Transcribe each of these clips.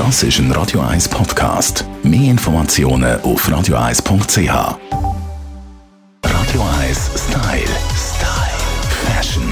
Das ist ein Radio 1 Podcast. Mehr Informationen auf radio1.ch. Radio 1 Style. Style. Fashion.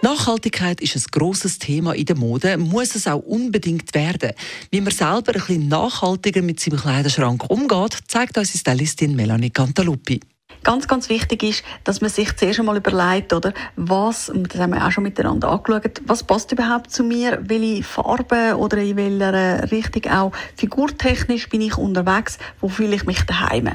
Nachhaltigkeit ist ein grosses Thema in der Mode, muss es auch unbedingt werden. Wie man selber ein bisschen nachhaltiger mit seinem Kleiderschrank umgeht, zeigt uns die Stylistin Melanie Cantaluppi. Ganz, ganz wichtig ist, dass man sich zuerst einmal überlegt, oder, was, und das haben wir auch schon miteinander angeschaut, was passt überhaupt zu mir, welche Farbe oder in welcher Richtung auch? Figurtechnisch bin ich unterwegs, wo fühle ich mich daheim.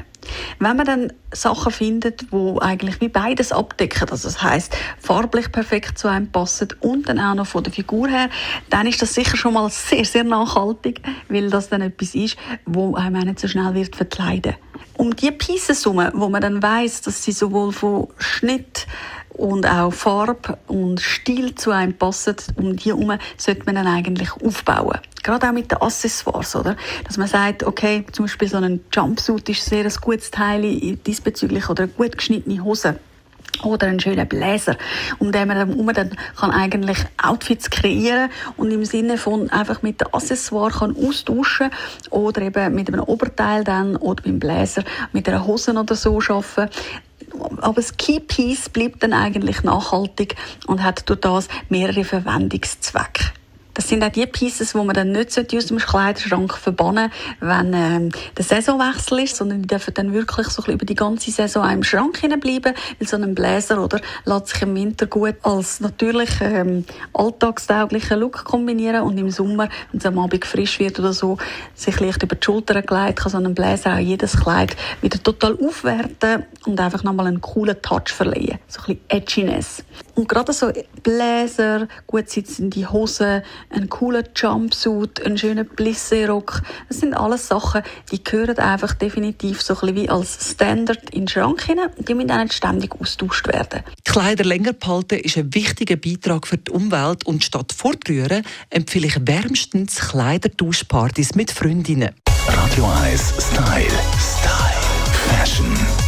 Wenn man dann Sachen findet, wo eigentlich wie beides abdecken, also das heißt farblich perfekt zu einem passen und dann auch noch von der Figur her, dann ist das sicher schon mal sehr, sehr nachhaltig, weil das dann etwas ist, wo einem auch nicht so schnell wird verkleiden um die Pieces herum, wo man dann weiß, dass sie sowohl von Schnitt und auch Farbe und Stil zu einem passen, um die herum sollte man dann eigentlich aufbauen. Gerade auch mit den Accessoires, oder? Dass man sagt, okay, zum Beispiel so ein Jumpsuit ist sehr ein gutes Teil diesbezüglich oder eine gut geschnittene Hose oder einen schönen Bläser, um den man dann, kann eigentlich Outfits kreieren und im Sinne von einfach mit den Accessoires kann austauschen oder eben mit einem Oberteil dann oder beim Bläser mit einer Hose oder so arbeiten aber das Key Piece bleibt dann eigentlich nachhaltig und hat durch das mehrere Verwendungszwecke. Das sind auch die Pieces, die man dann nicht aus dem Kleiderschrank verbannen wenn ähm, der Saisonwechsel ist, sondern die dürfen dann wirklich so über die ganze Saison im Schrank bleiben, weil so ein Bläser oder lässt sich im Winter gut als natürlich ähm, alltagstauglicher Look kombinieren und im Sommer, wenn es am Abend frisch wird oder so, sich leicht über die Schulter gleitet, kann so ein Bläser auch jedes Kleid wieder total aufwerten und einfach nochmal einen coolen Touch verleihen, so ein bisschen Edginess. Und gerade so Bläser, gut sitzende Hosen, ein cooler Jumpsuit, ein schöner Plissé-Rock. Das sind alles Sachen, die gehören einfach definitiv so ein bisschen wie als Standard in den Schrank hinein. Die müssen auch nicht ständig austauscht werden. Die Kleider länger behalten ist ein wichtiger Beitrag für die Umwelt und statt fortrühren empfehle ich wärmstens Kleidertauschpartys mit Freundinnen. Radio 1 Style. Style. Fashion.